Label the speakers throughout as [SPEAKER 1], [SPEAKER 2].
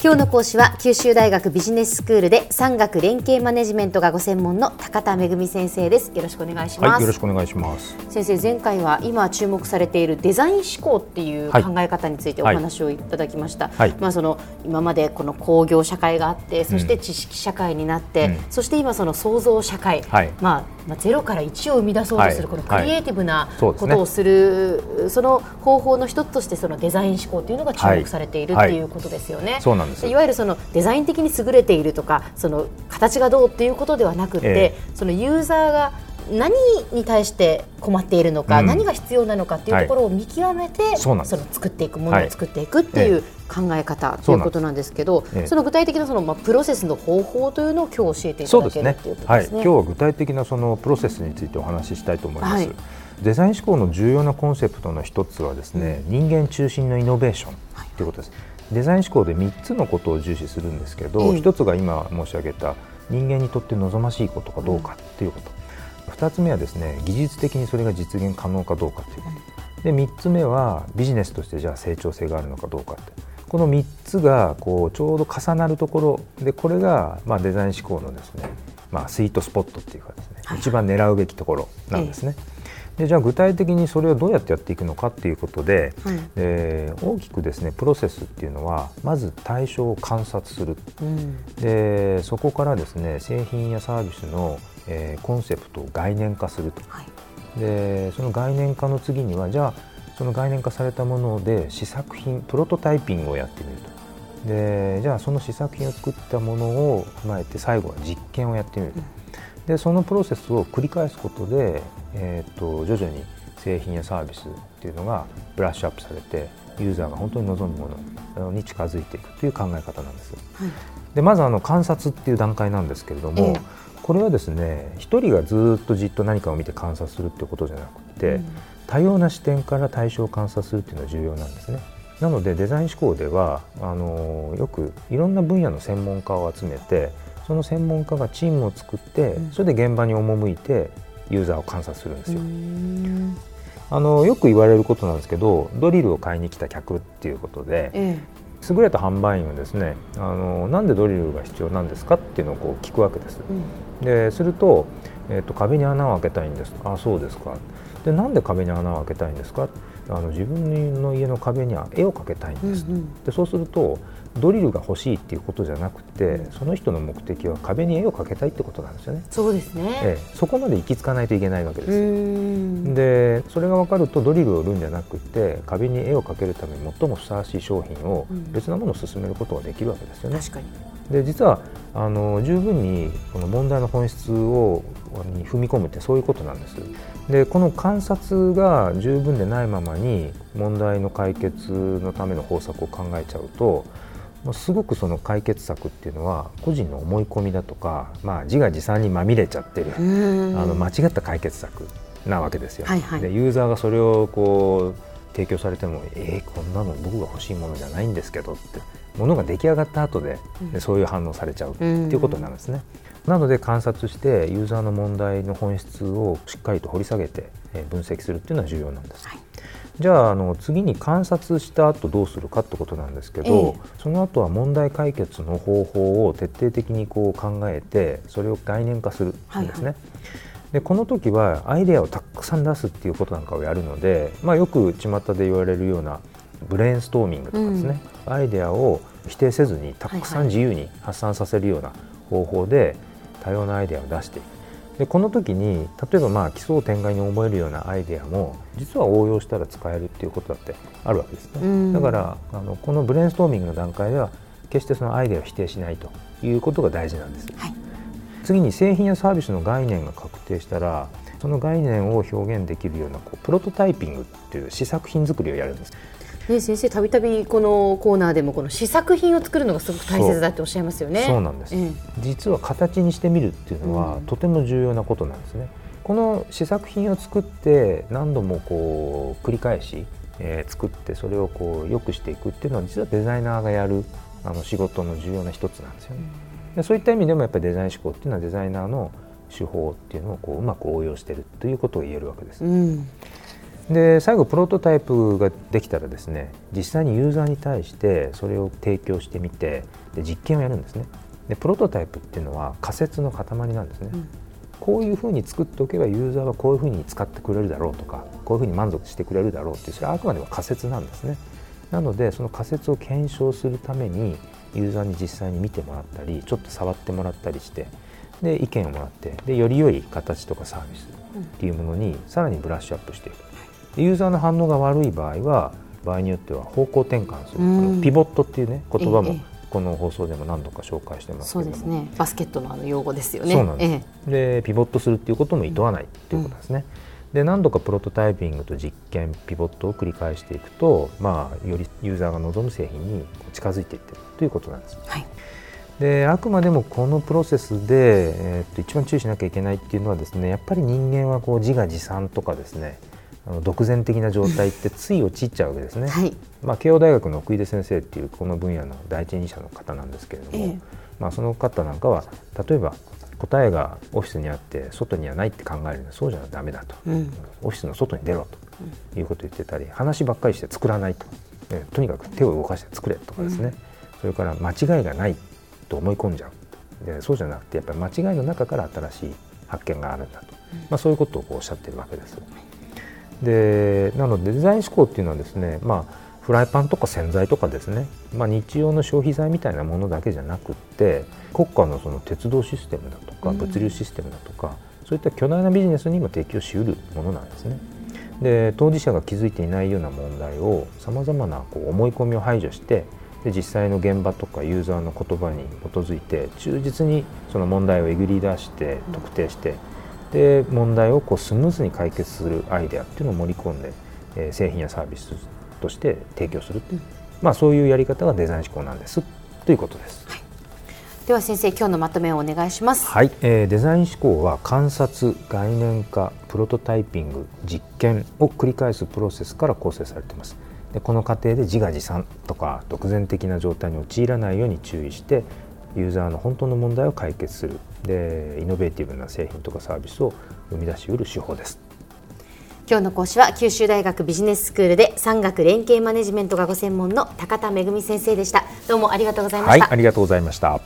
[SPEAKER 1] 今日の講師は九州大学ビジネススクールで産学連携マネジメントがご専門の高田恵先生です。よろしくお願いします、
[SPEAKER 2] はい、よろしくお願いします。
[SPEAKER 1] 先生前回は今注目されているデザイン思考っていう考え方についてお話をいただきました、はい、まあその今までこの工業社会があってそして知識社会になって、うん、そして今その創造社会、はい、まあまあ、ゼロから1を生み出そうとする、このクリエイティブなことをする、その方法の一つとしてそのデザイン思考というのが注目されている、っていうことですよね。
[SPEAKER 2] そうなんです。
[SPEAKER 1] いわゆるそのデザイン的に優れているとかその形がどうっていうことではなくて、え。そのユーザーが何に対して困っているのか、うん、何が必要なのかっていうところを見極めて、はい、その作っていくものを作っていくっていう考え方ということなんですけど、そその具体的なそのまあプロセスの方法というのを今日教えていただける、ね、いうことですね。
[SPEAKER 2] はい、今日は具体的なそのプロセスについてお話ししたいと思います。はい、デザイン思考の重要なコンセプトの一つはですね、うん、人間中心のイノベーションとい。うことです。デザイン思考で3つのことを重視するんですけど、一、つが今申し上げた人間にとって望ましいことかどうかっていうこと。2つ目はですね技術的にそれが実現可能かどうかという。ことで3つ目はビジネスとしてじゃあ成長性があるのかどうかってこの3つがこうちょうど重なるところでこれがまあデザイン思考のですね、まあ、スイートスポットっていうかですね、はい、一番狙うべきところなんですね。でじゃあ具体的にそれをどうやってやっていくのかっていうことで、はい、えー、大きくですねプロセスっていうのはまず対象を観察する、うん、でそこからですね製品やサービスのえー、コンセプトを概念化すると、はい、でその概念化の次にはじゃあその概念化されたもので試作品プロトタイピングをやってみると。でじゃあその試作品を作ったものを踏まえて最後は実験をやってみると、うん、でそのプロセスを繰り返すことで、えーと、徐々に製品やサービスっていうのがブラッシュアップされてユーザーが本当に望むものに近づいていくという考え方なんです。はい、でまずあの観察っていう段階なんですけれども、えーこれはですね一人がずっとじっと何かを見て観察するっていうことじゃなくて、うん、多様な視点から対象を観察するっていうのは重要なんですね。なのでデザイン思考ではあのよくいろんな分野の専門家を集めてその専門家がチームを作って、うん、それで現場に赴いてユーザーを観察するんですよ。あのよく言われることなんですけどドリルを買いに来た客っていうことで、え優れた販売員はですねあのなんでドリルが必要なんですかっていうのをこう聞くわけです。うん、ですると,、えーと、壁に穴を開けたいんです。あそうですか。でなんで壁に穴を開けたいんですか？あの自分の家の壁には絵を描けたいんです、うんうん、でそうするとドリルが欲しいっていうことじゃなくてその人の目的は壁に絵を描けたいってことなんですよね。
[SPEAKER 1] そうですね、え
[SPEAKER 2] え、そこまで行き着かないといけないわけです。でそれが分かるとドリルを売るんじゃなくて壁に絵を描けるために最もふさわしい商品を別なものを進めることができるわけですよね。
[SPEAKER 1] 確かに
[SPEAKER 2] で実はあの十分にこの問題の本質をに踏み込むってそういうことなんです。でこの観察が十分でないままに問題の解決のための方策を考えちゃうとすごくその解決策っていうのは個人の思い込みだとか、まあ、自画自賛にまみれちゃってるあの間違った解決策なわけですよ。はいはい、でユーザーがそれをこう提供されてもえー、こんなの僕が欲しいものじゃないんですけどってものが出来上がった後ででそういう反応されちゃうっていうことなんですね。なので観察してユーザーの問題の本質をしっかりと掘り下げて分析するっていうのは重要なんです。はいじゃああの次に観察した後どうするかってことなんですけど、ええ、その後は問題解決の方法を徹底的にこう考えてそれを概念化するんですね。はいはい、でこの時はアイデアをたくさん出すっていうことなんかをやるので、まあ、よく巷で言われるようなブレインストーミングとかですね、うん、アイデアを否定せずにたくさん自由に発散させるような方法で多様なアイデアを出していく。でこの時に例えばまあ奇想天外に思えるようなアイデアも実は応用したら使えるっていうことだってあるわけですね。だからあのこのブレインストーミングの段階では決してそのアイデアを否定しないということが大事なんです。はい、次に製品やサービスの概念が確定したらその概念を表現できるようなこうプロトタイピングっていう試作品作りをやるんです。
[SPEAKER 1] ね、先生たびたびこのコーナーでもこの試作品を作るのがすごく大切だっておっしゃいますよね。
[SPEAKER 2] そうなんです、うん、実は形にしてみるっていうのは、とても重要なことなんですね。この試作品を作って何度もこう繰り返し、えー、作ってそれをこう良くしていくっていうのは実はデザイナーがやるあの仕事の重要な一つなんですよね。でそういった意味でもやっぱりデザイン思考っていうのはデザイナーの手法っていうのをこううまく応用しているということを言えるわけです。うんで最後プロトタイプができたらですね実際にユーザーに対してそれを提供してみてで実験をやるんですね。でプロトタイプっていうのは仮説の塊なんですね、うん、こういうふうに作っておけばユーザーはこういうふうに使ってくれるだろうとかこういうふうに満足してくれるだろうっていうそれはあくまでも仮説なんですね。なのでその仮説を検証するためにユーザーに実際に見てもらったりちょっと触ってもらったりしてで意見をもらってでより良い形とかサービスっていうものにさらにブラッシュアップしていくユーザーの反応が悪い場合は場合によっては方向転換する、うん、ピボットっていうね言葉もこの放送でも何度か紹介してます
[SPEAKER 1] そうですね。バスケットのあの用語ですよね。
[SPEAKER 2] そうなんです、ええ、でピボットするっていうことも厭わないっていうことですね、うん、で何度かプロトタイピングと実験ピボットを繰り返していくと、まあ、よりユーザーが望む製品に近づいていってるということなんです、はい。であくまでもこのプロセスで、えー、っと一番注意しなきゃいけないっていうのはですねやっぱり人間はこう自画自賛とかですねあの独善的な状態ってつい陥っちゃうわけですね、はい、まあ、慶応大学の奥出先生っていうこの分野の第一人者の方なんですけれども、ええ、まあ、その方なんかは例えば答えがオフィスにあって外にはないって考えるのはそうじゃだめだと、うん、オフィスの外に出ろということを言ってたり話ばっかりして作らないと、えとにかく手を動かして作れとかですね、うん、それから間違いがないと思い込んじゃう。でそうじゃなくてやっぱり間違いの中から新しい発見があるんだと、まあ、そういうことをおっしゃってるわけです。でなのでデザイン思考っていうのはですね、まあ、フライパンとか洗剤とかですね、まあ、日用の消費財みたいなものだけじゃなくって国家のその鉄道システムだとか物流システムだとか、うん、そういった巨大なビジネスにも提供しうるものなんですね。で当事者が気づいていないような問題をさまざまなこう思い込みを排除してで実際の現場とかユーザーの言葉に基づいて忠実にその問題をえぐり出して特定して、で問題をこうスムーズに解決するアイデアっていうのを盛り込んで、えー、製品やサービスとして提供する、うん、まあ、そういうやり方がデザイン思考なんですということです。はい、
[SPEAKER 1] では先生今日のまとめをお願いします。
[SPEAKER 2] はい、えー、デザイン思考は観察、概念化、プロトタイピング、実験を繰り返すプロセスから構成されています。でこの過程で自画自賛とか独善的な状態に陥らないように注意してユーザーの本当の問題を解決する。でイノベーティブな製品とかサービスを生み出しうる手法です。
[SPEAKER 1] 今日の講師は九州大学ビジネススクールで産学連携マネジメントがご専門の高田恵先生でした。どうもありがとうございました、
[SPEAKER 2] はい、ありがとうございました。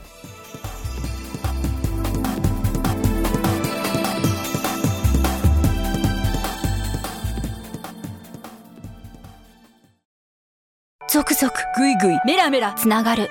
[SPEAKER 3] 続々ぐいぐいメラメラつながる